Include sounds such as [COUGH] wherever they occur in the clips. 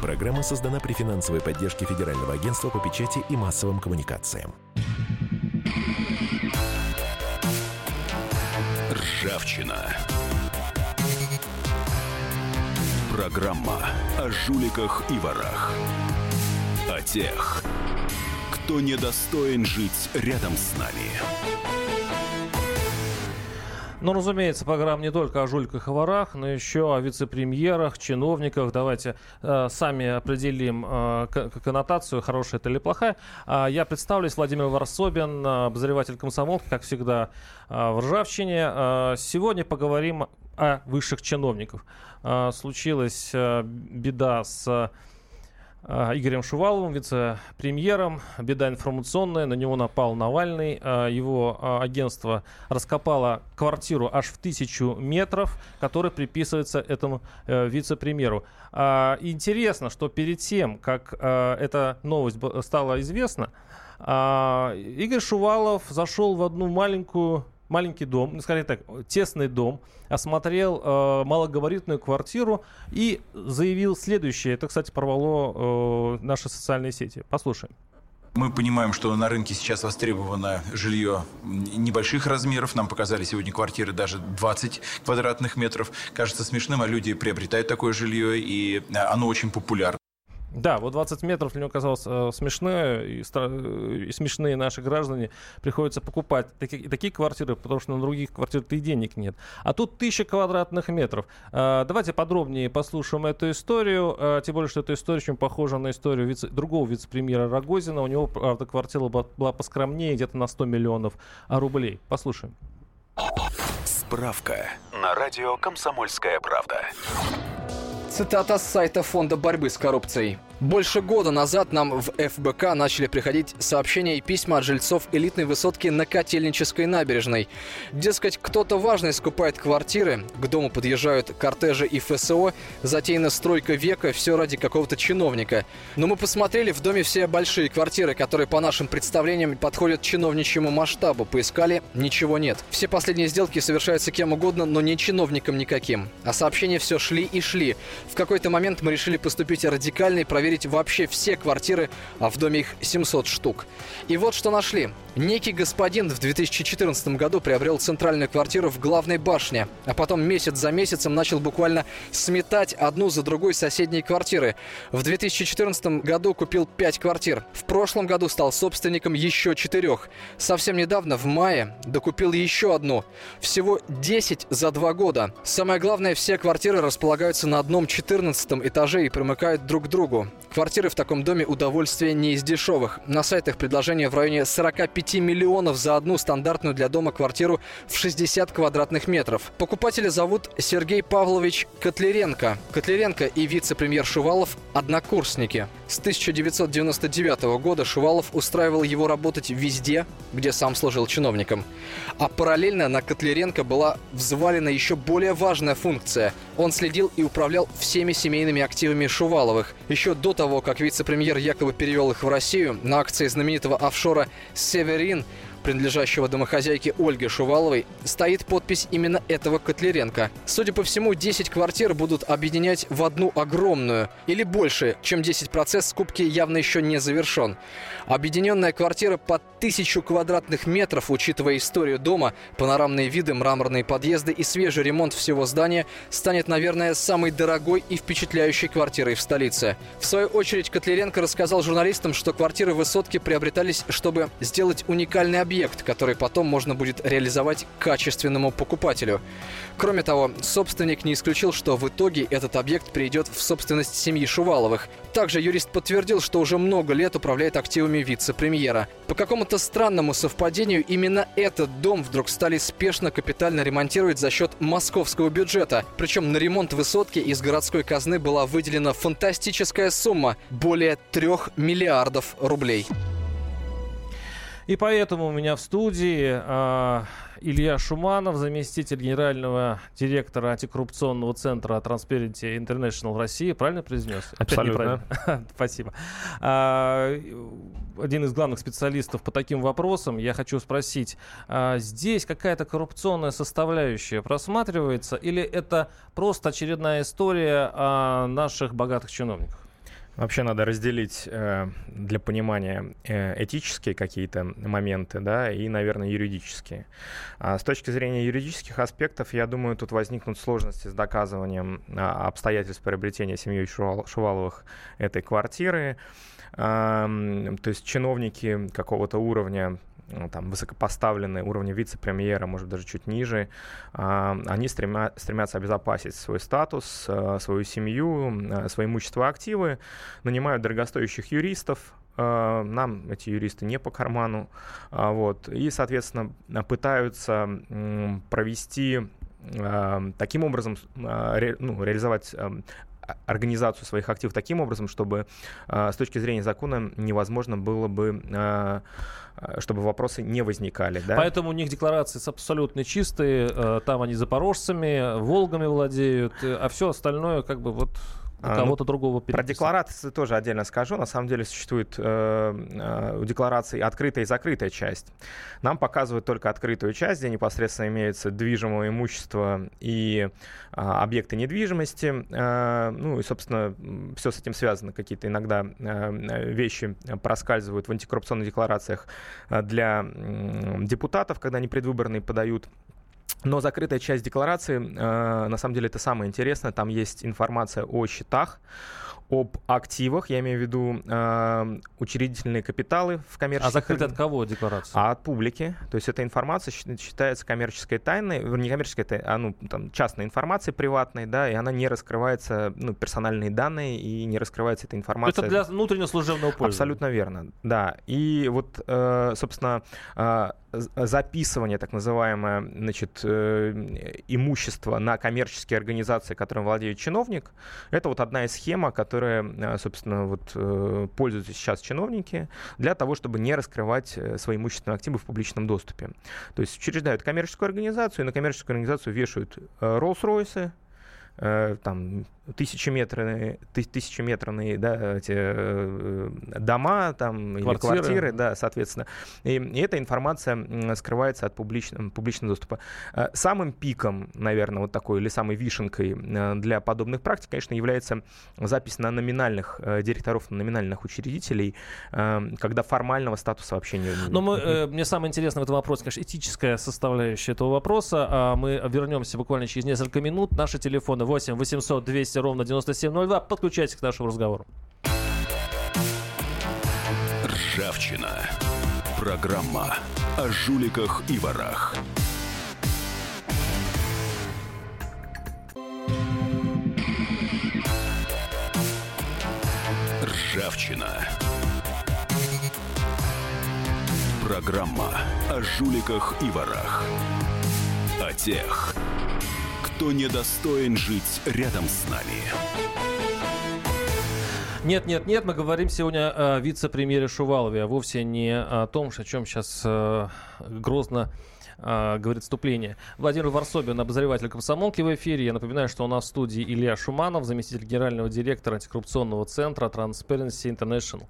Программа создана при финансовой поддержке Федерального агентства по печати и массовым коммуникациям. Ржавчина. Программа о жуликах и ворах. О тех, кто недостоин жить рядом с нами. Ну, разумеется, программа не только о жульках и ворах, но еще о вице-премьерах, чиновниках. Давайте э, сами определим э, коннотацию, хорошая это или плохая. Э, я представлюсь, Владимир Варсобин, обозреватель комсомолки, как всегда, э, в Ржавчине. Э, сегодня поговорим о высших чиновниках. Э, случилась э, беда с а, Игорем Шуваловым, вице-премьером. Беда информационная, на него напал Навальный. А, его а, агентство раскопало квартиру аж в тысячу метров, которая приписывается этому э, вице-премьеру. Интересно, что перед тем, как эта новость стала известна, Игорь Шувалов зашел в одну маленькую маленький дом, ну, скорее так, тесный дом, осмотрел э, малогабаритную квартиру и заявил следующее. Это, кстати, порвало э, наши социальные сети. Послушаем. Мы понимаем, что на рынке сейчас востребовано жилье небольших размеров. Нам показали сегодня квартиры даже 20 квадратных метров. Кажется смешным, а люди приобретают такое жилье, и оно очень популярно. Да, вот 20 метров для него казалось э, смешное, и, и смешные наши граждане приходится покупать такие, такие квартиры, потому что на других квартирах и денег нет. А тут тысяча квадратных метров. Э, давайте подробнее послушаем эту историю, э, тем более, что эта история очень похожа на историю вице, другого вице-премьера Рогозина. У него, правда, квартира была, была поскромнее, где-то на 100 миллионов рублей. Послушаем. Справка на радио «Комсомольская правда». Цитата с сайта Фонда борьбы с коррупцией. Больше года назад нам в ФБК начали приходить сообщения и письма от жильцов элитной высотки на Котельнической набережной. Дескать, кто-то важный скупает квартиры, к дому подъезжают кортежи и ФСО, затеяна стройка века, все ради какого-то чиновника. Но мы посмотрели в доме все большие квартиры, которые по нашим представлениям подходят чиновничьему масштабу. Поискали, ничего нет. Все последние сделки совершаются кем угодно, но не чиновником никаким. А сообщения все шли и шли. В какой-то момент мы решили поступить радикально и проверить проверить вообще все квартиры, а в доме их 700 штук. И вот что нашли. Некий господин в 2014 году приобрел центральную квартиру в главной башне, а потом месяц за месяцем начал буквально сметать одну за другой соседние квартиры. В 2014 году купил 5 квартир. В прошлом году стал собственником еще четырех. Совсем недавно, в мае, докупил еще одну. Всего 10 за два года. Самое главное, все квартиры располагаются на одном 14 этаже и примыкают друг к другу. Квартиры в таком доме удовольствие не из дешевых. На сайтах предложения в районе 45 миллионов за одну стандартную для дома квартиру в 60 квадратных метров. Покупателя зовут Сергей Павлович Котлеренко. Котлеренко и вице-премьер Шувалов – однокурсники. С 1999 года Шувалов устраивал его работать везде, где сам служил чиновником. А параллельно на Котлеренко была взвалена еще более важная функция. Он следил и управлял всеми семейными активами Шуваловых. Еще до того, как вице-премьер якобы перевел их в Россию, на акции знаменитого офшора «Северин» принадлежащего домохозяйке Ольге Шуваловой, стоит подпись именно этого Котлеренко. Судя по всему, 10 квартир будут объединять в одну огромную, или больше, чем 10 процесс скупки явно еще не завершен. Объединенная квартира под тысячу квадратных метров, учитывая историю дома, панорамные виды, мраморные подъезды и свежий ремонт всего здания, станет, наверное, самой дорогой и впечатляющей квартирой в столице. В свою очередь, Котлеренко рассказал журналистам, что квартиры высотки приобретались, чтобы сделать уникальный объект объект, который потом можно будет реализовать качественному покупателю. Кроме того, собственник не исключил, что в итоге этот объект перейдет в собственность семьи Шуваловых. Также юрист подтвердил, что уже много лет управляет активами вице-премьера. По какому-то странному совпадению именно этот дом вдруг стали спешно капитально ремонтировать за счет московского бюджета. Причем на ремонт высотки из городской казны была выделена фантастическая сумма – более трех миллиардов рублей. И поэтому у меня в студии э, Илья Шуманов, заместитель генерального директора антикоррупционного центра Transparency International в России. Правильно произнес? Абсолютно. [LAUGHS] Спасибо. А, один из главных специалистов по таким вопросам. Я хочу спросить, а здесь какая-то коррупционная составляющая просматривается или это просто очередная история о наших богатых чиновниках? Вообще надо разделить э, для понимания э, этические какие-то моменты, да, и, наверное, юридические. А с точки зрения юридических аспектов, я думаю, тут возникнут сложности с доказыванием а, обстоятельств приобретения семьей Шувал, Шуваловых этой квартиры. То есть чиновники какого-то уровня там, высокопоставленные уровня вице-премьера, может, даже чуть ниже, а, они стремя, стремятся обезопасить свой статус, а, свою семью, а, свои имущество активы, нанимают дорогостоящих юристов, нам эти юристы не по карману, вот, и, соответственно, пытаются провести таким образом, ну, реализовать организацию своих активов таким образом, чтобы с точки зрения закона невозможно было бы Э, чтобы вопросы не возникали. Да? Поэтому у них декларации абсолютно чистые, э, там они запорожцами, волгами владеют, э, а все остальное как бы вот а, кого-то ну, другого Про декларации тоже отдельно скажу. На самом деле существует э, э, у декларации открытая и закрытая часть. Нам показывают только открытую часть, где непосредственно имеется движимое имущество и э, объекты недвижимости. Э, ну и, собственно, все с этим связано. Какие-то иногда э, вещи проскальзывают в антикоррупционных декларациях э, для э, депутатов, когда они предвыборные подают но закрытая часть декларации, э, на самом деле, это самое интересное. Там есть информация о счетах, об активах, я имею в виду э, учредительные капиталы в коммерческих... А закрыта от кого декларация? А от публики. То есть эта информация считается коммерческой тайной, не коммерческой, а, ну, там, частной информацией приватной, да, и она не раскрывается, ну, персональные данные, и не раскрывается эта информация. Это для внутреннего служебного пользования. Абсолютно верно, да. И вот, э, собственно, э, записывание, так называемое, значит, э, имущество на коммерческие организации, которым владеет чиновник, это вот одна из схем, которая, э, собственно, вот э, пользуются сейчас чиновники для того, чтобы не раскрывать свои имущественные активы в публичном доступе. То есть учреждают коммерческую организацию, и на коммерческую организацию вешают Rolls-Royce, там тысячеметрные, тысячеметрные да, эти, э, дома там, квартиры. или квартиры, да, соответственно. И, и эта информация скрывается от публичного, публичного доступа. Э, самым пиком, наверное, вот такой, или самой вишенкой э, для подобных практик, конечно, является запись на номинальных директоров, на номинальных учредителей, когда формального статуса вообще не... Но мы, мне самое интересное в этом вопросе, конечно, этическая составляющая этого вопроса. А мы вернемся буквально через несколько минут. Наши телефоны 8 800 200 200 ровно 9702. Подключайтесь к нашему разговору. Ржавчина. Программа о жуликах и ворах. Ржавчина. Программа о жуликах и ворах. О тех, кто недостоин жить рядом с нами. Нет, нет, нет, мы говорим сегодня о вице-премьере Шувалове, а вовсе не о том, о чем сейчас э, грозно э, говорит вступление. Владимир Варсобин, обозреватель комсомолки в эфире. Я напоминаю, что у нас в студии Илья Шуманов, заместитель генерального директора антикоррупционного центра Transparency International.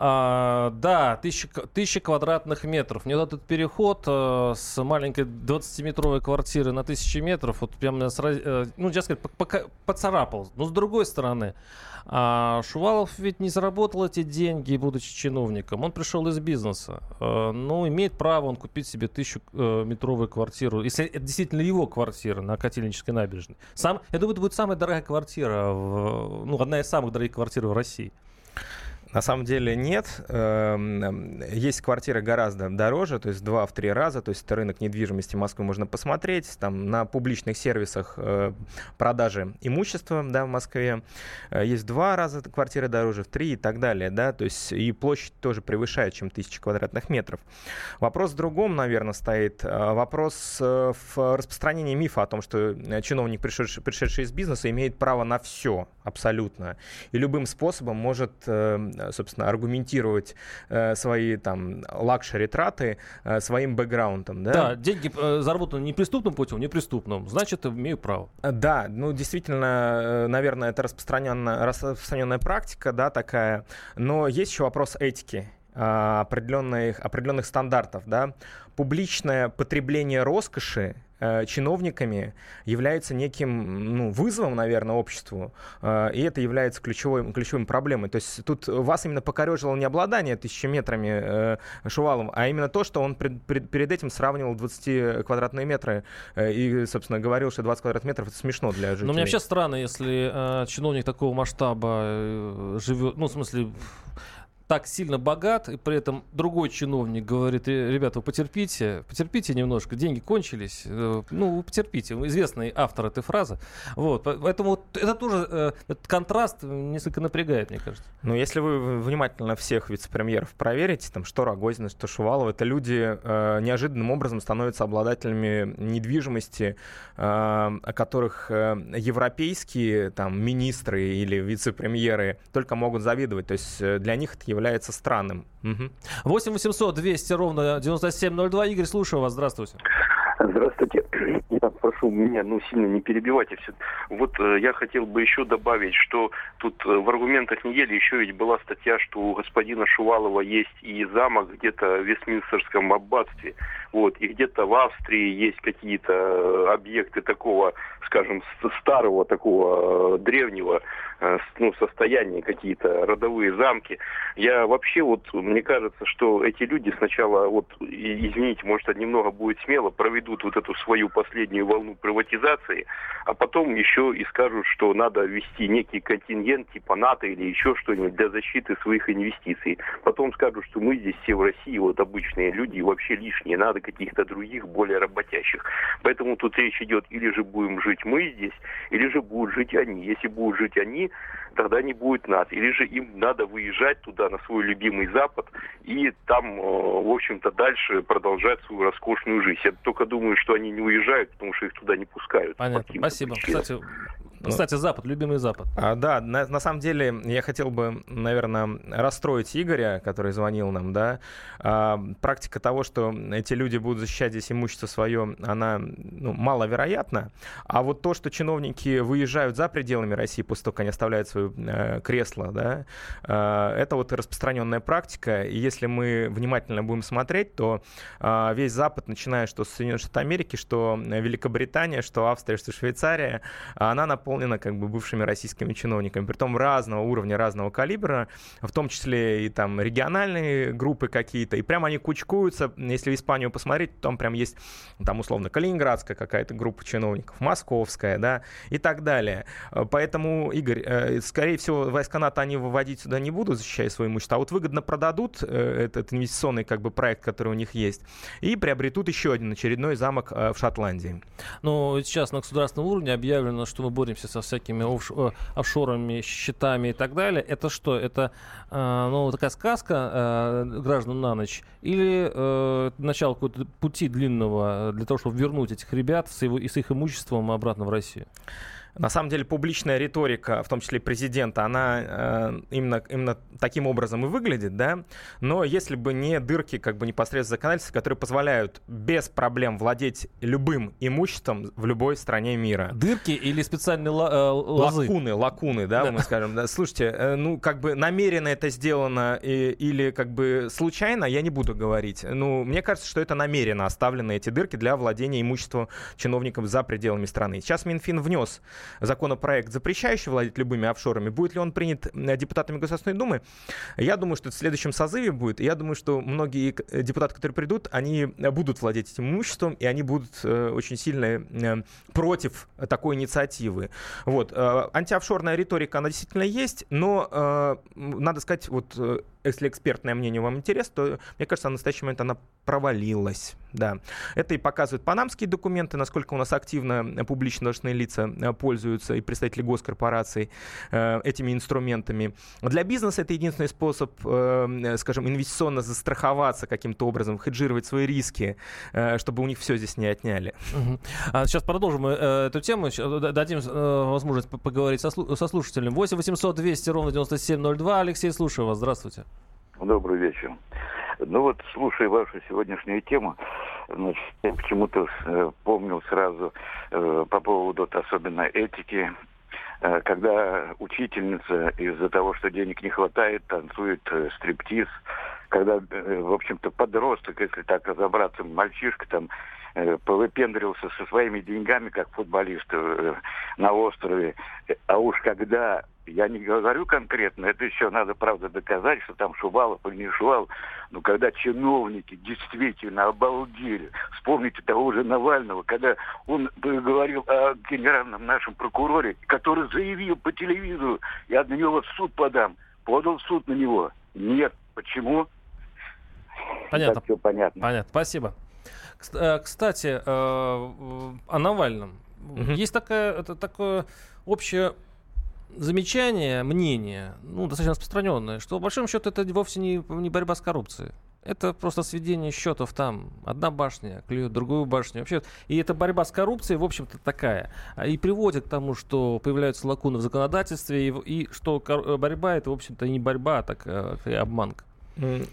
А, да, тысяча, тысяча квадратных метров. Мне этот переход а, с маленькой 20-метровой квартиры на тысячи метров, вот прям меня сразу, э, ну, я сказать, поцарапал. Но с другой стороны, а Шувалов ведь не заработал эти деньги, будучи чиновником. Он пришел из бизнеса. А, ну, имеет право он купить себе тысячу э, квартиру, если это действительно его квартира на Котельнической набережной. Сам, я думаю, это будет самая дорогая квартира, в, ну, одна из самых дорогих квартир в России. На самом деле нет. Эм, есть квартиры гораздо дороже, то есть два в три раза. То есть рынок недвижимости Москвы можно посмотреть. Там на публичных сервисах э, продажи имущества да, в Москве э, есть два раза квартиры дороже, в три и так далее. Да? То есть и площадь тоже превышает, чем тысячи квадратных метров. Вопрос в другом, наверное, стоит. Э, вопрос в распространении мифа о том, что чиновник, пришедший, пришедший из бизнеса, имеет право на все абсолютно. И любым способом может собственно, аргументировать э, свои там лакшери-траты э, своим бэкграундом. Да, да деньги э, заработаны не преступным путем, не преступным, значит, имею право. Э, да, ну, действительно, э, наверное, это распространенная, распространенная практика, да, такая, но есть еще вопрос этики определенных, определенных стандартов. Да? Публичное потребление роскоши Э, чиновниками является неким ну, вызовом, наверное, обществу, э, и это является ключевой, ключевой проблемой. То есть тут вас именно покорежило не обладание тысячеметрами э, Шувалом, а именно то, что он пред, пред, перед этим сравнивал 20 квадратные метры и, собственно, говорил, что 20 квадратных метров это смешно для жителей. Но мне вообще странно, если э, чиновник такого масштаба живет, ну, в смысле, так сильно богат, и при этом другой чиновник говорит, ребята, вы потерпите, потерпите немножко, деньги кончились, э, ну, потерпите, известный автор этой фразы. Вот, поэтому это тоже, э, этот контраст несколько напрягает, мне кажется. Ну, если вы внимательно всех вице-премьеров проверите, там, что Рогозина, что Шувалова, это люди э, неожиданным образом становятся обладателями недвижимости, э, о которых э, европейские там министры или вице-премьеры только могут завидовать. То есть э, для них это является странным. Угу. 8 800 200 ровно 9702. Игорь, слушаю вас. Здравствуйте. Здравствуйте. [CLEARS THROAT] Я прошу меня ну, сильно не перебивайте все. Вот э, я хотел бы еще добавить, что тут э, в аргументах недели еще ведь была статья, что у господина Шувалова есть и замок где-то в Вестминстерском аббатстве. Вот, и где-то в Австрии есть какие-то э, объекты такого, скажем, старого, такого э, древнего э, ну, состояния, какие-то родовые замки. Я вообще вот, мне кажется, что эти люди сначала, вот, извините, может, немного будет смело, проведут вот эту свою последнюю волну приватизации, а потом еще и скажут, что надо ввести некий контингент типа НАТО или еще что-нибудь для защиты своих инвестиций. Потом скажут, что мы здесь все в России, вот обычные люди, вообще лишние, надо надо каких-то других, более работящих. Поэтому тут речь идет, или же будем жить мы здесь, или же будут жить они. Если будут жить они, тогда не будет нас. Или же им надо выезжать туда, на свой любимый Запад, и там, э, в общем-то, дальше продолжать свою роскошную жизнь. Я только думаю, что они не уезжают, потому что их туда не пускают. Понятно, спасибо. Причинам. Кстати, ну, Кстати, Запад, любимый Запад. А, да, на, на самом деле я хотел бы, наверное, расстроить Игоря, который звонил нам, да. А, практика того, что эти люди будут защищать здесь имущество свое, она ну, маловероятна. А вот то, что чиновники выезжают за пределами России после того, как они оставляют свое э, кресло, да, э, это вот распространенная практика. И если мы внимательно будем смотреть, то э, весь Запад, начиная что с Соединенных Штатов Америки, что Великобритания, что Австрия, что Швейцария, она на наполнена как бы бывшими российскими чиновниками, при том разного уровня, разного калибра, в том числе и там региональные группы какие-то, и прямо они кучкуются. Если в Испанию посмотреть, там прям есть, там условно, Калининградская какая-то группа чиновников, Московская, да, и так далее. Поэтому, Игорь, э, скорее всего, войска НАТО они выводить сюда не будут, защищая свое имущество, а вот выгодно продадут э, этот инвестиционный как бы проект, который у них есть, и приобретут еще один очередной замок э, в Шотландии. Ну, сейчас на государственном уровне объявлено, что мы боремся боремся со всякими офш офшорами, счетами и так далее, это что? Это э, ну, такая сказка э, граждан на ночь? Или э, начало какого-то пути длинного для того, чтобы вернуть этих ребят с, его, и с их имуществом обратно в Россию? На самом деле публичная риторика, в том числе президента, она э, именно, именно таким образом и выглядит, да. Но если бы не дырки как бы непосредственно законодательства, которые позволяют без проблем владеть любым имуществом в любой стране мира. Дырки или специальные ла- э, лозы? Лакуны, лакуны, да, да. мы скажем. Да. Слушайте, э, ну как бы намеренно это сделано и, или как бы случайно, я не буду говорить. Ну, мне кажется, что это намеренно оставлены эти дырки для владения имуществом чиновников за пределами страны. Сейчас Минфин внес законопроект, запрещающий владеть любыми офшорами, будет ли он принят э, депутатами Государственной Думы? Я думаю, что это в следующем созыве будет. Я думаю, что многие э, депутаты, которые придут, они будут владеть этим имуществом, и они будут э, очень сильно против такой инициативы. Вот. Антиофшорная риторика, она действительно есть, но надо сказать, вот если экспертное мнение вам интересно, то, мне кажется, на настоящий момент она провалилась. Да. Это и показывают панамские документы, насколько у нас активно публично должностные лица э, пользуются и представители госкорпораций э, этими инструментами. Для бизнеса это единственный способ, э, скажем, инвестиционно застраховаться каким-то образом, хеджировать свои риски, чтобы у них все здесь не отняли. Угу. А сейчас продолжим эту тему, дадим возможность поговорить со, со слушателем. 8 800 200 ровно 9702. Алексей, слушаю вас. Здравствуйте. Добрый вечер. Ну вот, слушая вашу сегодняшнюю тему, значит, я почему-то э, помнил сразу э, по поводу вот, особенно этики, э, когда учительница из-за того, что денег не хватает, танцует э, стриптиз когда, в общем-то, подросток, если так разобраться, мальчишка там повыпендривался со своими деньгами, как футболист на острове. А уж когда, я не говорю конкретно, это еще надо, правда, доказать, что там Шувалов или не Шувалов, но когда чиновники действительно обалдели, вспомните того же Навального, когда он говорил о генеральном нашем прокуроре, который заявил по телевизору, я на него в суд подам, подал в суд на него. Нет. Почему? Понятно. Так все понятно. Понятно. Спасибо. Э, кстати, э, о Навальном. Угу. Есть такая, это такое общее замечание, мнение, ну, достаточно распространенное, что, по большому счету, это вовсе не, не борьба с коррупцией. Это просто сведение счетов там. Одна башня клюет другую башню. Вообще, и эта борьба с коррупцией, в общем-то, такая. А, и приводит к тому, что появляются лакуны в законодательстве, и, и что борьба это, в общем-то, не борьба, а так и обманка.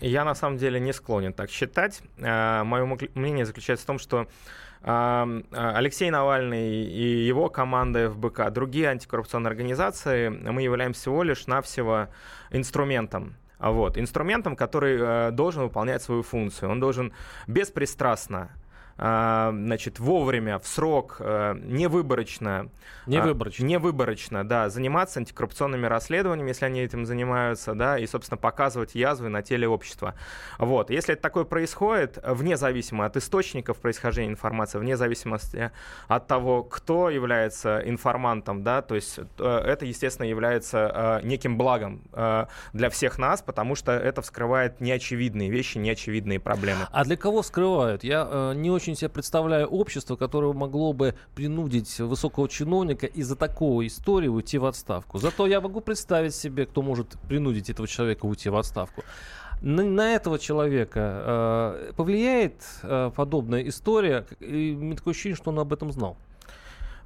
Я на самом деле не склонен так считать. А, Мое мнение заключается в том, что Алексей Навальный и его команда ФБК, другие антикоррупционные организации, мы являемся всего лишь навсего инструментом. Вот, инструментом, который э, должен выполнять свою функцию. Он должен беспристрастно а, значит, вовремя, в срок, э, невыборочно, невыборочно. невыборочно, да, заниматься антикоррупционными расследованиями, если они этим занимаются, да, и, собственно, показывать язвы на теле общества. Вот. Если это такое происходит, вне зависимости от источников происхождения информации, вне зависимости от того, кто является информантом, да, то есть э, это, естественно, является э, неким благом для всех нас, потому что это вскрывает неочевидные вещи, неочевидные проблемы. А для кого скрывают? Я не очень очень себе представляю общество, которое могло бы принудить высокого чиновника из-за такого истории уйти в отставку. Зато я могу представить себе, кто может принудить этого человека уйти в отставку. На, на этого человека э, повлияет э, подобная история, и у такое ощущение, что он об этом знал.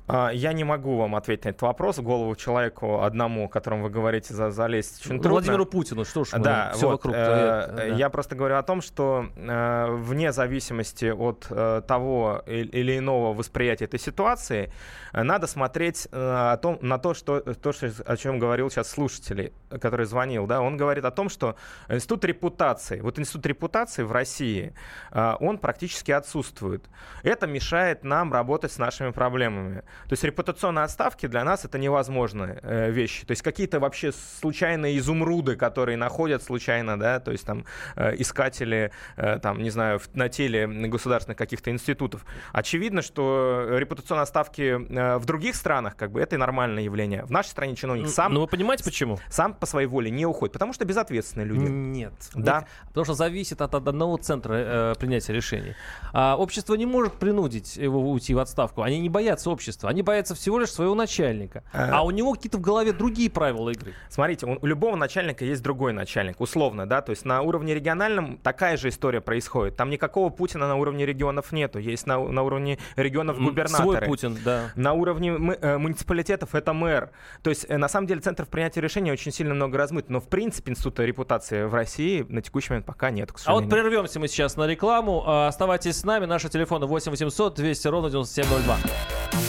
А, я не могу вам ответить на этот вопрос. В голову человеку одному, о котором вы говорите, за, залезть очень трудно. Владимиру Путину, что ж, да, все вот, вокруг. Э, да. Я просто говорю о том, что э, вне зависимости от э, того или иного восприятия этой ситуации, э, надо смотреть э, о том, на то, что, то, что, о чем говорил сейчас слушатель, который звонил. Да? Он говорит о том, что институт репутации, вот институт репутации в России, э, он практически отсутствует. Это мешает нам работать с нашими проблемами. То есть репутационные отставки для нас это невозможные э, вещи. То есть какие-то вообще случайные изумруды, которые находят случайно, да, то есть там э, искатели, э, там, не знаю, в, на теле государственных каких-то институтов. Очевидно, что репутационные отставки э, в других странах, как бы, это нормальное явление. В нашей стране чиновник сам... Ну, вы понимаете, почему? Сам по своей воле не уходит, потому что безответственные люди. Нет. Да. Нет, потому что зависит от одного центра э, принятия решений. А общество не может принудить его уйти в отставку. Они не боятся общества. Они боятся всего лишь своего начальника. А, а у него какие-то в голове другие правила игры. Смотрите, у, любого начальника есть другой начальник, условно, да, то есть на уровне региональном такая же история происходит. Там никакого Путина на уровне регионов нету, есть на, на уровне регионов губернаторы. Свой Путин, да. На уровне мы, э, муниципалитетов это мэр. То есть, э, на самом деле, центров принятия решений очень сильно много размыт, но в принципе института репутации в России на текущий момент пока нет, А вот прервемся мы сейчас на рекламу. А, оставайтесь с нами. Наши телефоны 8 800 200 ровно 9702.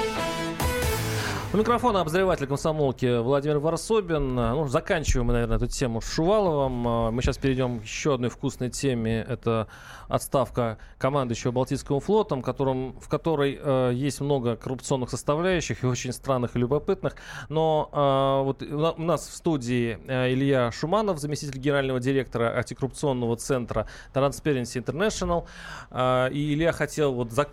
У микрофона обозреватель комсомолки Владимир Варсобин. Ну, заканчиваем мы, наверное, эту тему с Шуваловым. А, мы сейчас перейдем к еще одной вкусной теме. Это отставка командующего Балтийским флотом, которым, в которой э, есть много коррупционных составляющих и очень странных и любопытных. Но э, вот у нас в студии э, Илья Шуманов, заместитель генерального директора антикоррупционного центра Transparency International. Э, и Илья хотел вот зак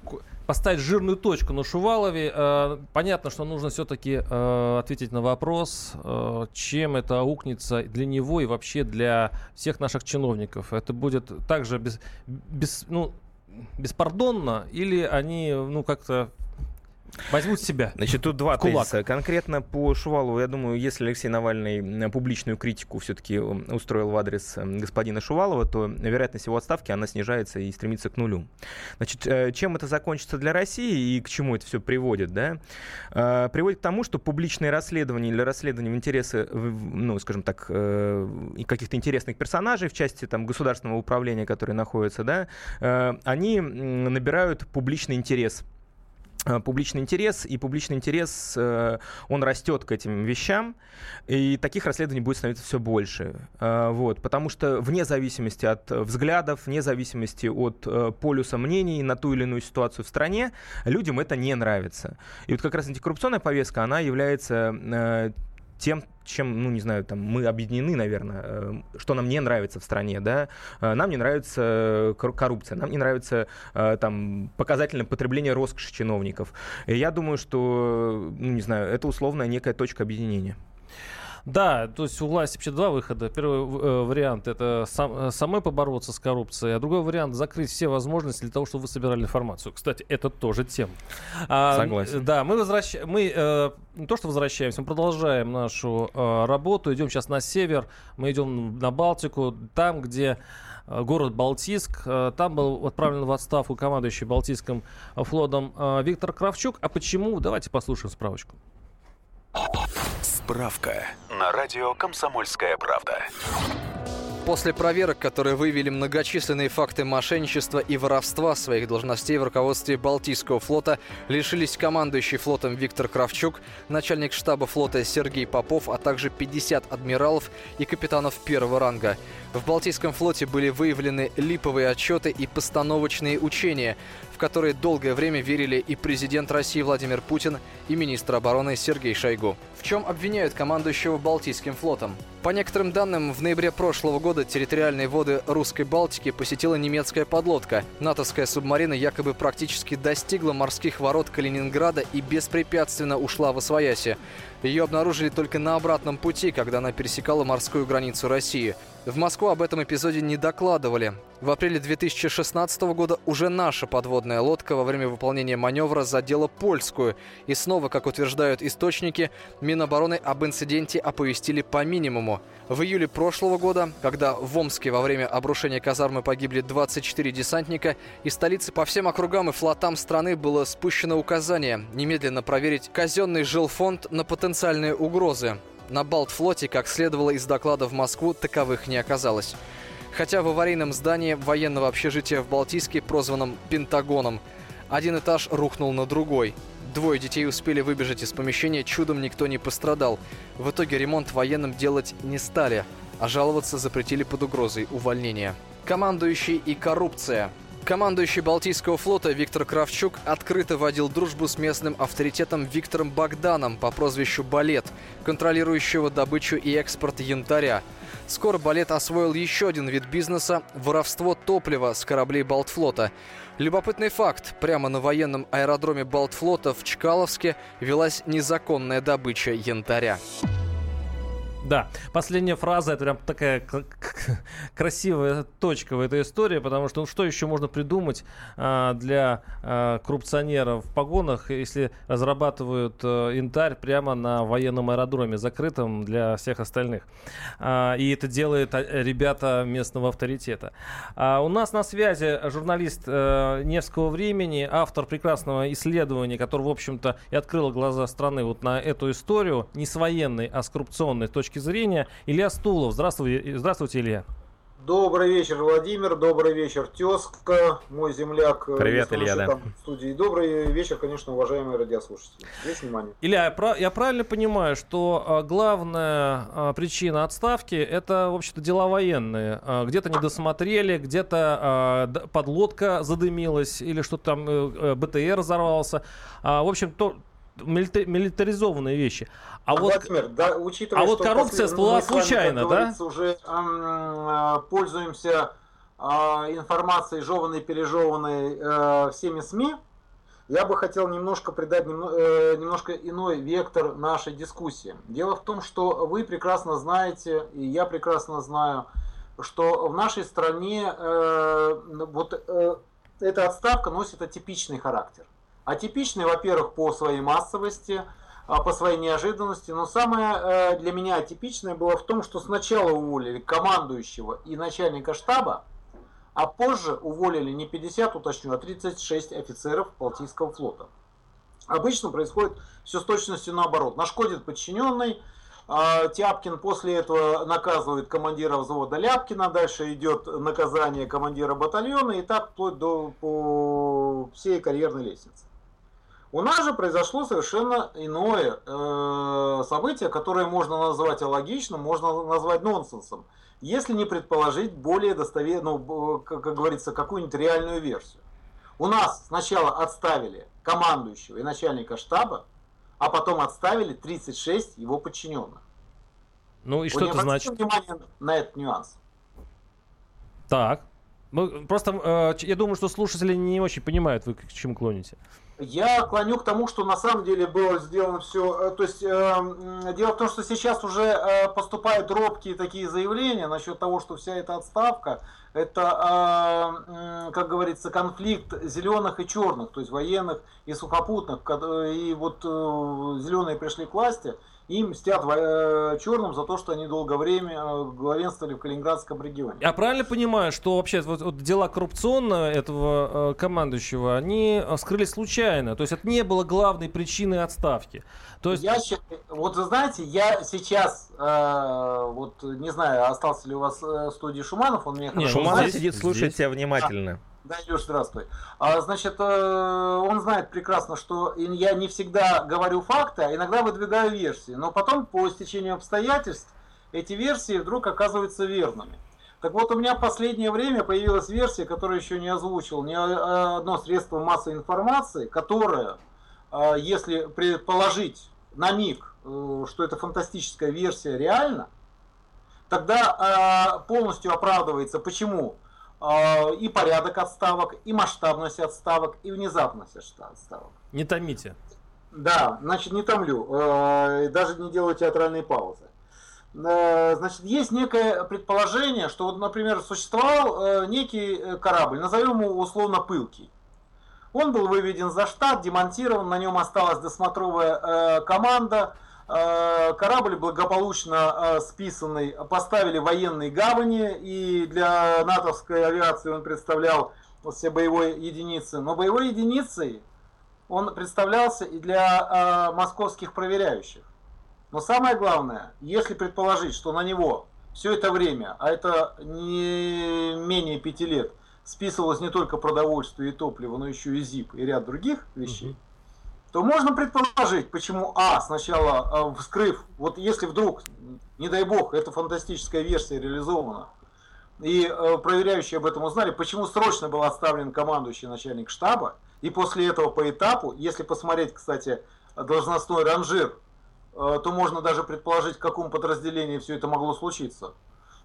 поставить жирную точку на Шувалове. Э, понятно, что нужно все-таки э, ответить на вопрос, э, чем это аукнется для него и вообще для всех наших чиновников. Это будет также без, без, ну, беспардонно или они ну, как-то возьмут себя. Значит, тут два тезиса. Конкретно по Шувалову, я думаю, если Алексей Навальный публичную критику все-таки устроил в адрес господина Шувалова, то вероятность его отставки, она снижается и стремится к нулю. Значит, э, чем это закончится для России и к чему это все приводит, да? Э, приводит к тому, что публичные расследования или расследования в интересы, ну, скажем так, э, каких-то интересных персонажей в части там государственного управления, которые находятся, да, они набирают публичный интерес Э, публичный интерес, и публичный интерес, э, он растет к этим вещам, и таких расследований будет становиться все больше. Э, вот, потому что вне зависимости от взглядов, вне зависимости от полюса мнений на ту или иную ситуацию в стране, людям это не нравится. И вот как раз антикоррупционная повестка, она является тем, чем, ну, не знаю, там, мы объединены, наверное, э, что нам не нравится в стране, да, э, нам не нравится коррупция, нам не нравится, э, там, показательное потребление роскоши чиновников. И я думаю, что, ну, не знаю, это условная некая точка объединения. Да, то есть у власти вообще два выхода. Первый э, вариант это сам, э, самой побороться с коррупцией, а другой вариант закрыть все возможности для того, чтобы вы собирали информацию. Кстати, это тоже тема. А, Согласен. Да, мы возвращаем, мы э, не то что возвращаемся, мы продолжаем нашу э, работу, идем сейчас на север, мы идем на Балтику, там, где э, город Балтийск. Э, там был отправлен в отставку командующий Балтийским флотом Виктор Кравчук. А почему? Давайте послушаем справочку. Справка на радио «Комсомольская правда». После проверок, которые выявили многочисленные факты мошенничества и воровства своих должностей в руководстве Балтийского флота, лишились командующий флотом Виктор Кравчук, начальник штаба флота Сергей Попов, а также 50 адмиралов и капитанов первого ранга. В Балтийском флоте были выявлены липовые отчеты и постановочные учения, в которые долгое время верили и президент России Владимир Путин, и министр обороны Сергей Шойгу. В чем обвиняют командующего Балтийским флотом? По некоторым данным, в ноябре прошлого года территориальные воды Русской Балтики посетила немецкая подлодка. НАТОвская субмарина якобы практически достигла морских ворот Калининграда и беспрепятственно ушла в Освояси. Ее обнаружили только на обратном пути, когда она пересекала морскую границу России. В Москву об этом эпизоде не докладывали. В апреле 2016 года уже наша подводная лодка во время выполнения маневра задела польскую. И снова, как утверждают источники, Минобороны об инциденте оповестили по минимуму. В июле прошлого года, когда в Омске во время обрушения казармы погибли 24 десантника, из столицы по всем округам и флотам страны было спущено указание немедленно проверить казенный жилфонд на потенциальные угрозы. На Балтфлоте, как следовало из доклада в Москву, таковых не оказалось. Хотя в аварийном здании военного общежития в Балтийске, прозванном «Пентагоном», один этаж рухнул на другой. Двое детей успели выбежать из помещения, чудом никто не пострадал. В итоге ремонт военным делать не стали, а жаловаться запретили под угрозой увольнения. Командующий и коррупция. Командующий Балтийского флота Виктор Кравчук открыто водил дружбу с местным авторитетом Виктором Богданом по прозвищу Балет, контролирующего добычу и экспорт янтаря. Скоро Балет освоил еще один вид бизнеса – воровство топлива с кораблей Балтфлота. Любопытный факт. Прямо на военном аэродроме Балтфлота в Чкаловске велась незаконная добыча янтаря. Да, последняя фраза это прям такая [LAUGHS] красивая точка в этой истории, потому что ну, что еще можно придумать а, для а, коррупционеров в погонах, если разрабатывают а, янтарь прямо на военном аэродроме, закрытом для всех остальных. А, и это делает а, ребята местного авторитета. А, у нас на связи журналист а, Невского времени, автор прекрасного исследования, который, в общем-то, и открыл глаза страны вот на эту историю, не с военной, а с коррупционной точки точки зрения. Илья Стулов. Здравствуйте, здравствуйте Илья. Добрый вечер, Владимир. Добрый вечер, тезка, мой земляк. Привет, Илья, да. В студии. Добрый вечер, конечно, уважаемые радиослушатели. Есть внимание. Илья, я правильно понимаю, что а, главная а, причина отставки это, в общем-то, дела военные. А, где-то не досмотрели, где-то подлодка задымилась или что-то там э, э, БТР взорвался. В общем, то, милитаризованные вещи. А Владимир, вот, да, учитывая, а вот коррупция всплыла случайно, да? уже э, пользуемся э, информацией, жеванной, пережеванной э, всеми СМИ, я бы хотел немножко придать э, немножко иной вектор нашей дискуссии. Дело в том, что вы прекрасно знаете, и я прекрасно знаю, что в нашей стране э, вот э, эта отставка носит атипичный характер Атипичный, во-первых, по своей массовости, а, по своей неожиданности. Но самое э, для меня атипичное было в том, что сначала уволили командующего и начальника штаба, а позже уволили не 50, уточню, а 36 офицеров Балтийского флота. Обычно происходит все с точностью наоборот. Нашкодит подчиненный, а, Тяпкин после этого наказывает командира взвода Ляпкина, дальше идет наказание командира батальона и так вплоть до по всей карьерной лестнице. У нас же произошло совершенно иное э, событие, которое можно назвать алогичным, можно назвать нонсенсом, если не предположить более достоверную, ну, как, как говорится, какую-нибудь реальную версию. У нас сначала отставили командующего и начальника штаба, а потом отставили 36 его подчиненных. Ну и что это значит? внимание на этот нюанс. Так. Ну, просто э, я думаю, что слушатели не очень понимают, вы к чему клоните. Я клоню к тому, что на самом деле было сделано все. Э, то есть э, дело в том, что сейчас уже э, поступают робкие такие заявления насчет того, что вся эта отставка это, э, как говорится, конфликт зеленых и черных, то есть военных и сухопутных. И вот э, зеленые пришли к власти, им мстят э, черным за то, что они долгое время э, главенствовали в Калининградском регионе. Я правильно понимаю, что вообще вот, вот дела коррупционные этого э, командующего, они э, скрылись случайно? То есть это не было главной причиной отставки? То есть... Я, вот вы знаете, я сейчас, э, вот не знаю, остался ли у вас в студии Шуманов, он меня... Нет, Шуманов сидит, слушает тебя внимательно. Да, Илюш, здравствуй. А, значит, э, он знает прекрасно, что я не всегда говорю факты, а иногда выдвигаю версии. Но потом, по стечению обстоятельств, эти версии вдруг оказываются верными. Так вот, у меня в последнее время появилась версия, которую еще не озвучил ни одно средство массовой информации, которая, э, если предположить на миг, э, что это фантастическая версия реально, тогда полностью оправдывается, почему а, и порядок отставок, и масштабность отставок, и внезапность отставок. Не томите. Да, значит, не томлю, а, даже не делаю театральные паузы. А, значит, есть некое предположение, что, вот, например, существовал некий э, корабль, назовем его условно «Пылкий». Он был выведен за штат, демонтирован, на нем осталась досмотровая э, команда – Э, корабль благополучно э, списанный поставили военные гавани, и для натовской авиации он представлял все боевой единицы. Но боевой единицей он представлялся и для э, московских проверяющих. Но самое главное, если предположить, что на него все это время, а это не менее пяти лет, списывалось не только продовольствие и топливо, но еще и ЗИП и ряд других вещей, то можно предположить, почему А сначала э, вскрыв, вот если вдруг, не дай бог, эта фантастическая версия реализована, и э, проверяющие об этом узнали, почему срочно был отставлен командующий начальник штаба, и после этого по этапу, если посмотреть, кстати, должностной ранжир, э, то можно даже предположить, в каком подразделении все это могло случиться.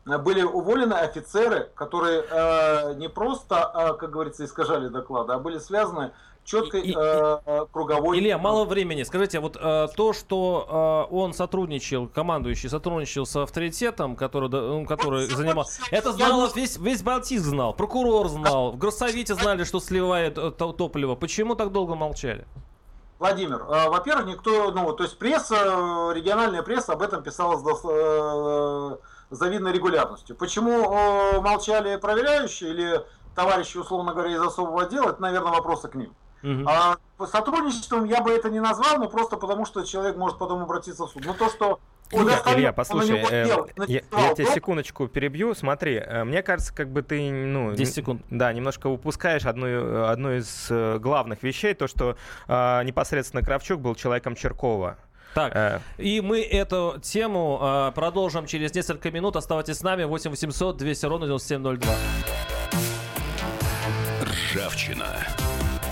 Были уволены офицеры, которые э, не просто, э, как говорится, искажали доклады, а были связаны четкой и, э, круговой... Илья, мало времени. Скажите, вот э, то, что э, он сотрудничал, командующий сотрудничал с авторитетом, который, ну, который это занимал... Это знал весь, весь Балтийск знал, прокурор знал, в Горсовете знали, что сливает э, топливо. Почему так долго молчали? Владимир, э, во-первых, никто, ну, то есть пресса, региональная пресса об этом писала с э, завидной регулярностью. Почему э, молчали проверяющие или товарищи, условно говоря, из особого отдела, это, наверное, вопросы к ним. Угу. А по сотрудничеством я бы это не назвал, но просто потому, что человек может потом обратиться в суд. Но то, что Илья, Илья, послушай, э, я, я тебя секундочку перебью. Смотри, э, мне кажется, как бы ты, ну, 10 секунд. Да, немножко упускаешь одну, одну из э, главных вещей, то, что э, непосредственно Кравчук был человеком Черкова. Так, э. и мы эту тему э, продолжим через несколько минут. Оставайтесь с нами. 8 800 200 ровно 9702. Ржавчина.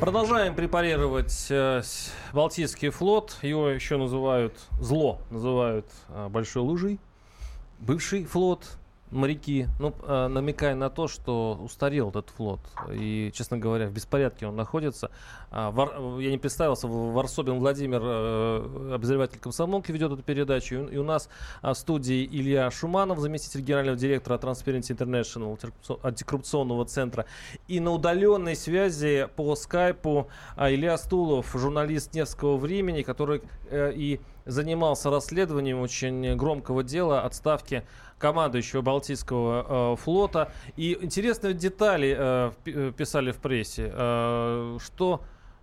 Продолжаем препарировать э, Балтийский флот. Его еще называют зло, называют э, большой лужей. Бывший флот, моряки, ну, э, намекая на то, что устарел этот флот. И, честно говоря, в беспорядке он находится. А, Вар, я не представился, Варсобин Владимир, э, обозреватель комсомолки, ведет эту передачу. И у нас а, в студии Илья Шуманов, заместитель генерального директора Transparency International, антикоррупционного центра. И на удаленной связи по скайпу а, Илья Стулов, журналист Невского времени, который э, и занимался расследованием очень громкого дела отставки командующего Балтийского э, флота. И интересные детали э, э писали в прессе, э, что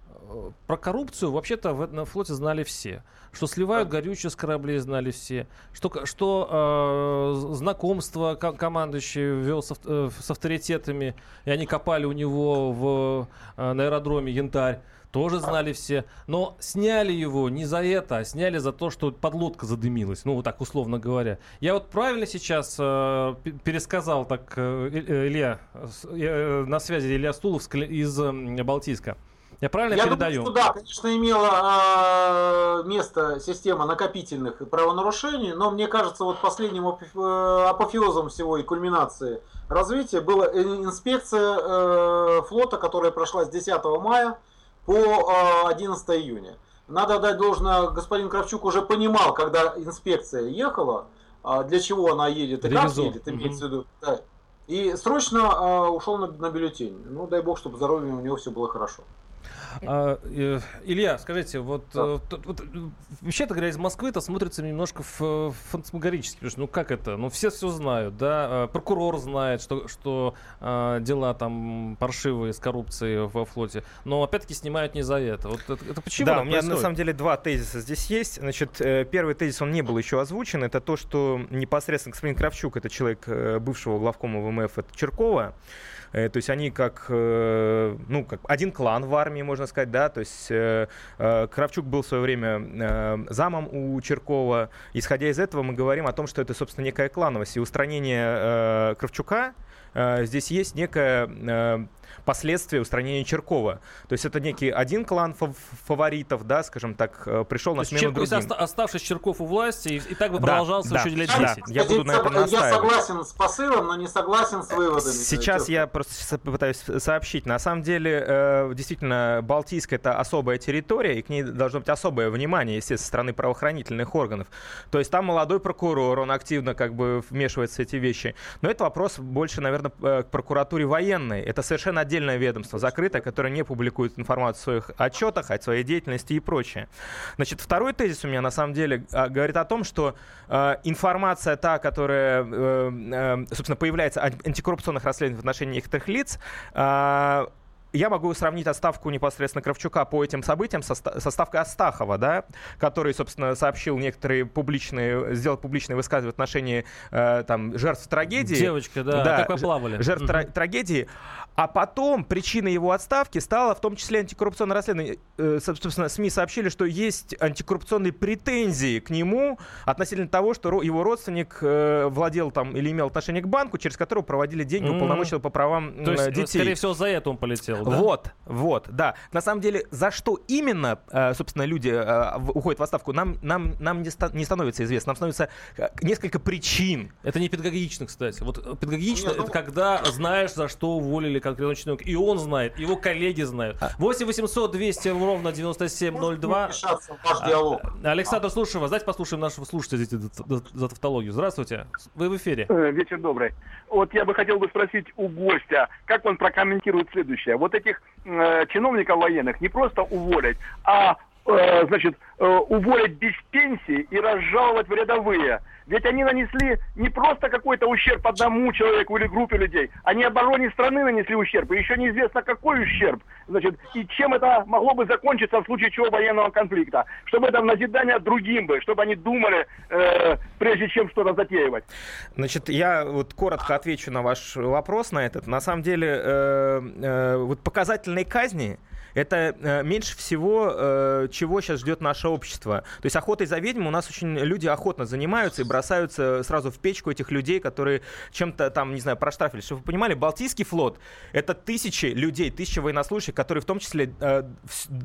э, про коррупцию вообще-то в этом флоте знали все. Что сливают горючее с кораблей знали все. Что, что э, знакомство командующий вел с, э, с авторитетами, и они копали у него в, э, на аэродроме Янтарь тоже знали все. Но сняли его не за это, а сняли за то, что подлодка задымилась. Ну, вот так условно говоря. Я вот правильно сейчас э, пересказал так э, э Илья, э, на связи Илья Стулов из э, Балтийска. Я правильно Я передаю? Думаю, что да, конечно, имела э, место система накопительных правонарушений, но мне кажется, вот последним э, апофеозом всего и кульминации развития была инспекция э, флота, которая прошла с 10 мая по 11 а, июня. Надо дать должное, господин Кравчук уже понимал, когда инспекция ехала, а, для чего она едет и как едет, имеется в виду. Да. И срочно а, ушел на, на бюллетень. Ну, дай бог, чтобы здоровье у него все было хорошо. А, э, Илья, скажите, вот, да. э, вот вообще-то говоря, из Москвы это смотрится немножко фантасмагорически, потому что ну как это, ну все все знают, да, э, прокурор знает, что, что э, дела там паршивые с коррупцией во флоте, но опять-таки снимают не за это. Вот это, это почему? Да, у меня происходит? на самом деле два тезиса здесь есть. Значит, э, первый тезис, он не был еще озвучен, это то, что непосредственно господин Кравчук, это человек э, бывшего главкома ВМФ, это Черкова, Э, то есть они как, э, ну, как один клан в армии, можно сказать, да, то есть э, Кравчук был в свое время замом у Черкова. Исходя из этого мы говорим о том, что это, собственно, некая клановость. И устранение Кравчука здесь есть некая последствия устранения Черкова. То есть это некий один клан фаворитов, да, скажем так, э, пришел на смену Чер... другим. оставшись Черков у власти, и, и так бы да, продолжался да, еще лет 10. Да, я буду на этом настаивать. Я согласен с посылом, но не согласен с выводами. Сейчас я просто пытаюсь сообщить. На самом деле, э, действительно, Балтийская это особая территория, и к ней должно быть особое внимание, естественно, со стороны правоохранительных органов. То есть там молодой прокурор, он активно как бы вмешивается в эти вещи. Но это вопрос больше, наверное, э, к прокуратуре военной. Это совершенно отдельно отдельное ведомство закрытое, которое не публикует информацию в своих отчетах, о своей деятельности и прочее. Значит, второй тезис у меня на самом деле а, говорит о том, что э, информация та, которая, э, э, собственно, появляется антикоррупционных расследований в отношении некоторых лиц, э, я могу сравнить отставку непосредственно Кравчука по этим событиям со, со ставкой Астахова, да, который, собственно, сообщил некоторые публичные, сделал публичные высказывания в отношении э, там, жертв трагедии. Девочка, да, да как плавали. Жертв угу. тра- трагедии. А потом причиной его отставки стало в том числе антикоррупционное расследование. Э, собственно, СМИ сообщили, что есть антикоррупционные претензии к нему относительно того, что его родственник э, владел там или имел отношение к банку, через которого проводили деньги mm-hmm. уполномоченного по правам То есть, детей. скорее всего, за это он полетел, да? Вот, вот, да. На самом деле, за что именно, э, собственно, люди уходят в отставку, нам, нам, нам не, ста- не становится известно. Нам становится несколько причин. Это не педагогично, кстати. Вот педагогично Нет, ну... это когда знаешь, за что уволили конкретного чиновника. И он знает, его коллеги знают. 8 800 200 ровно 9702. А, Александр, слушаю вас. Давайте послушаем нашего слушателя за тавтологию. Здравствуйте. Вы в эфире. Э, вечер добрый. Вот я бы хотел бы спросить у гостя, как он прокомментирует следующее. Вот этих э, чиновников военных не просто уволить, а значит, э, уволить без пенсии и разжаловать в рядовые. Ведь они нанесли не просто какой-то ущерб одному человеку или группе людей, они обороне страны нанесли ущерб, и еще неизвестно какой ущерб, значит, и чем это могло бы закончиться в случае чего военного конфликта, чтобы это в назидание другим бы, чтобы они думали, э, прежде чем что-то затеивать. Значит, я вот коротко отвечу на ваш вопрос на этот. На самом деле, э, э, вот показательные казни это э, меньше всего, э, чего сейчас ждет наше общество. То есть охотой за ведьм у нас очень люди охотно занимаются и бросаются сразу в печку этих людей, которые чем-то там, не знаю, проштрафили. Чтобы вы понимали, Балтийский флот — это тысячи людей, тысячи военнослужащих, которые в том числе, э,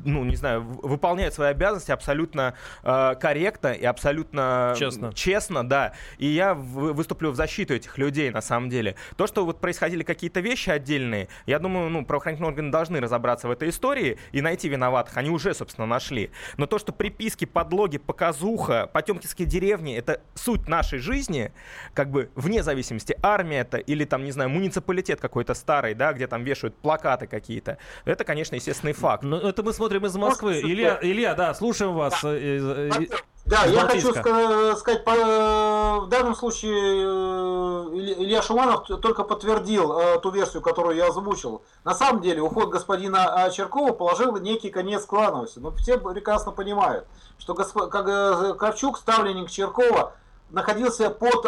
ну, не знаю, выполняют свои обязанности абсолютно корректно и абсолютно честно. честно, да. И я выступлю в защиту этих людей, на самом деле. То, что вот происходили какие-то вещи отдельные, я думаю, ну, правоохранительные органы должны разобраться в этой истории и найти виноватых. Они уже, собственно, нашли. Но то, что приписки, подлоги, показуха, потемкинские деревни — это суть нашей жизни, как бы вне зависимости, армия это или там, не знаю, муниципалитет какой-то старый, да, где там вешают плакаты какие-то, это, конечно, естественный факт. Но это мы смотрим из Москвы. Илья, Илья, да, слушаем вас. Да. Э, э, да, я хочу сказать, в данном случае э, Илья Шуманов только подтвердил э, ту версию, которую я озвучил. На самом деле, уход господина Черкова положил некий конец клановости. Но все прекрасно понимают, что как э, Кравчук, ставленник Черкова, находился под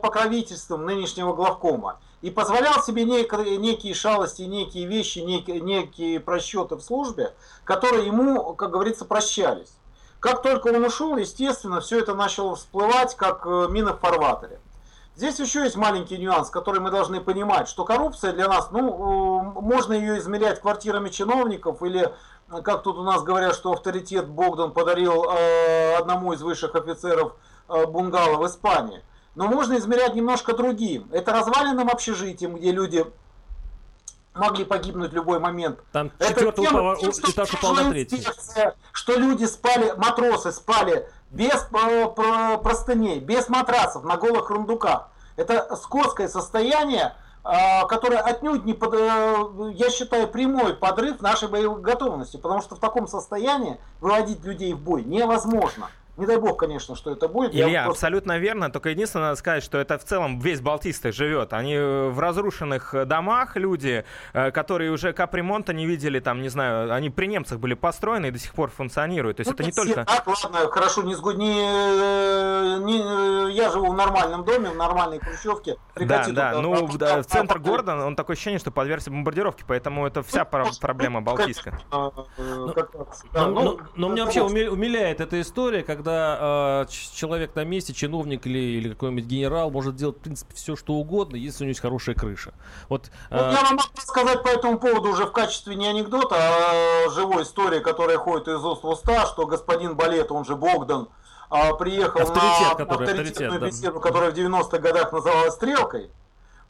покровительством нынешнего главкома и позволял себе некие шалости, некие вещи, некие, некие просчеты в службе, которые ему, как говорится, прощались. Как только он ушел, естественно, все это начало всплывать, как э, мина в фарватере. Здесь еще есть маленький нюанс, который мы должны понимать, что коррупция для нас, ну, э, можно ее измерять квартирами чиновников или, э, как тут у нас говорят, что авторитет Богдан подарил одному из высших офицеров бунгало в Испании. Но можно измерять немножко другим. Это разваленным общежитием, где люди могли погибнуть в любой момент. Там четвертый упал, этаж упал на третий. Что люди спали, матросы спали без простыней, без матрасов, на голых рундуках. Это скотское состояние, а, которое отнюдь не, под, э, я считаю, прямой подрыв нашей боевой готовности, потому что в таком состоянии выводить людей в бой невозможно. Не дай бог, конечно, что это будет. Илья, просто... абсолютно верно. Только единственное, надо сказать, что это в целом весь Балтийск живет. Они в разрушенных домах люди, э, которые уже капремонта не видели, там, не знаю, они при немцах были построены и до сих пор функционируют. То есть ну, это не только... Так, ладно, хорошо, не, э, не, э, я живу в нормальном доме, в нормальной хрущевке. Да, да, ну, да, в центр города, он такое ощущение, что подвергся бомбардировке, поэтому это вся ну, проблема Балтийска. Но, но, но меня вообще умиляет эта история, когда когда э, человек на месте, чиновник или, или какой-нибудь генерал может делать, в принципе, все, что угодно, если у него есть хорошая крыша. Вот, э... ну, я вам могу сказать по этому поводу уже в качестве не анекдота, а живой истории, которая ходит из уст в уста, что господин Балет, он же Богдан, э, приехал авторитет, на который, авторитетную авторитет, беседу, да. которая в 90-х годах называлась «Стрелкой»,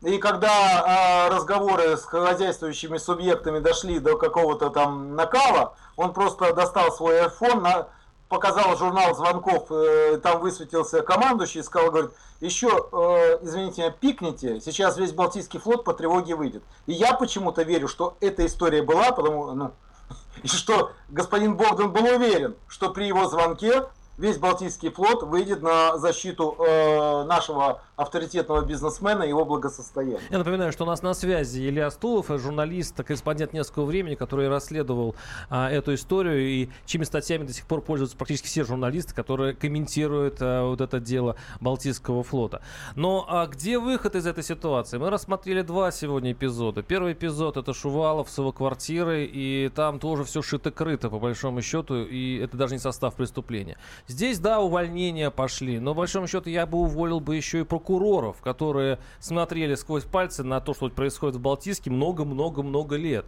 и когда э, разговоры с хозяйствующими субъектами дошли до какого-то там накала, он просто достал свой iPhone, на, показал журнал звонков, э, там высветился командующий и сказал, говорит, еще, э, извините пикните, сейчас весь Балтийский флот по тревоге выйдет. И я почему-то верю, что эта история была, потому ну, [LAUGHS] что господин Богдан был уверен, что при его звонке весь Балтийский флот выйдет на защиту э, нашего авторитетного бизнесмена и его благосостояния. Я напоминаю, что у нас на связи Илья Стулов, журналист, корреспондент несколько времени, который расследовал а, эту историю и чьими статьями до сих пор пользуются практически все журналисты, которые комментируют а, вот это дело Балтийского флота. Но а где выход из этой ситуации? Мы рассмотрели два сегодня эпизода. Первый эпизод это Шувалов с его квартирой, и там тоже все шито-крыто, по большому счету, и это даже не состав преступления. Здесь, да, увольнения пошли, но, по большому счету, я бы уволил бы еще и прокуроров, которые смотрели сквозь пальцы на то, что происходит в Балтийске много-много-много лет.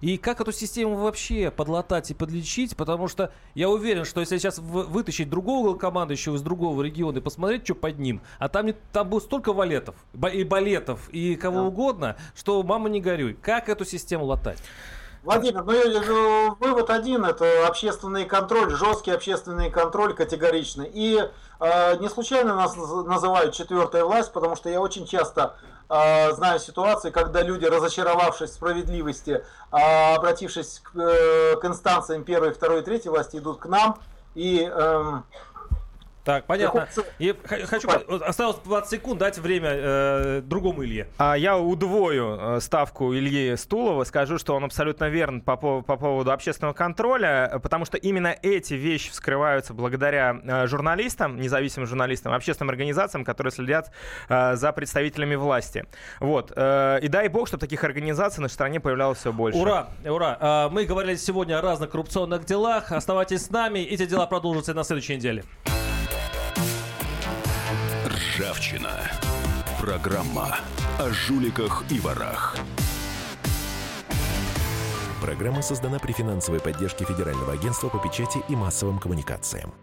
И как эту систему вообще подлатать и подлечить, потому что я уверен, что если сейчас вытащить другого командующего из другого региона и посмотреть, что под ним, а там, там будет столько валетов, и балетов, и кого да. угодно, что мама не горюй. Как эту систему латать? Владимир, ну вывод один, это общественный контроль, жесткий общественный контроль категоричный. И э, не случайно нас называют четвертая власть, потому что я очень часто э, знаю ситуации, когда люди, разочаровавшись в справедливости, э, обратившись к, э, к инстанциям первой, второй, третьей власти, идут к нам и... Э, Так, понятно. Х- хочу, осталось 20 секунд, дать время э, другому Илье. А я удвою э, ставку Ильи Стулова, скажу, что он абсолютно верен по, по поводу общественного контроля, э, потому что именно эти вещи вскрываются благодаря э, журналистам, независимым журналистам, общественным организациям, которые следят э, за представителями власти. Вот. э, И дай бог, чтобы таких организаций нашей стране появлялось все больше. Ура, ура. Мы говорили сегодня о разных коррупционных делах. Оставайтесь с нами. Эти дела продолжатся и на следующей неделе. Ржавчина. Программа о жуликах и ворах. Программа создана при финансовой поддержке Федерального агентства по печати и массовым коммуникациям.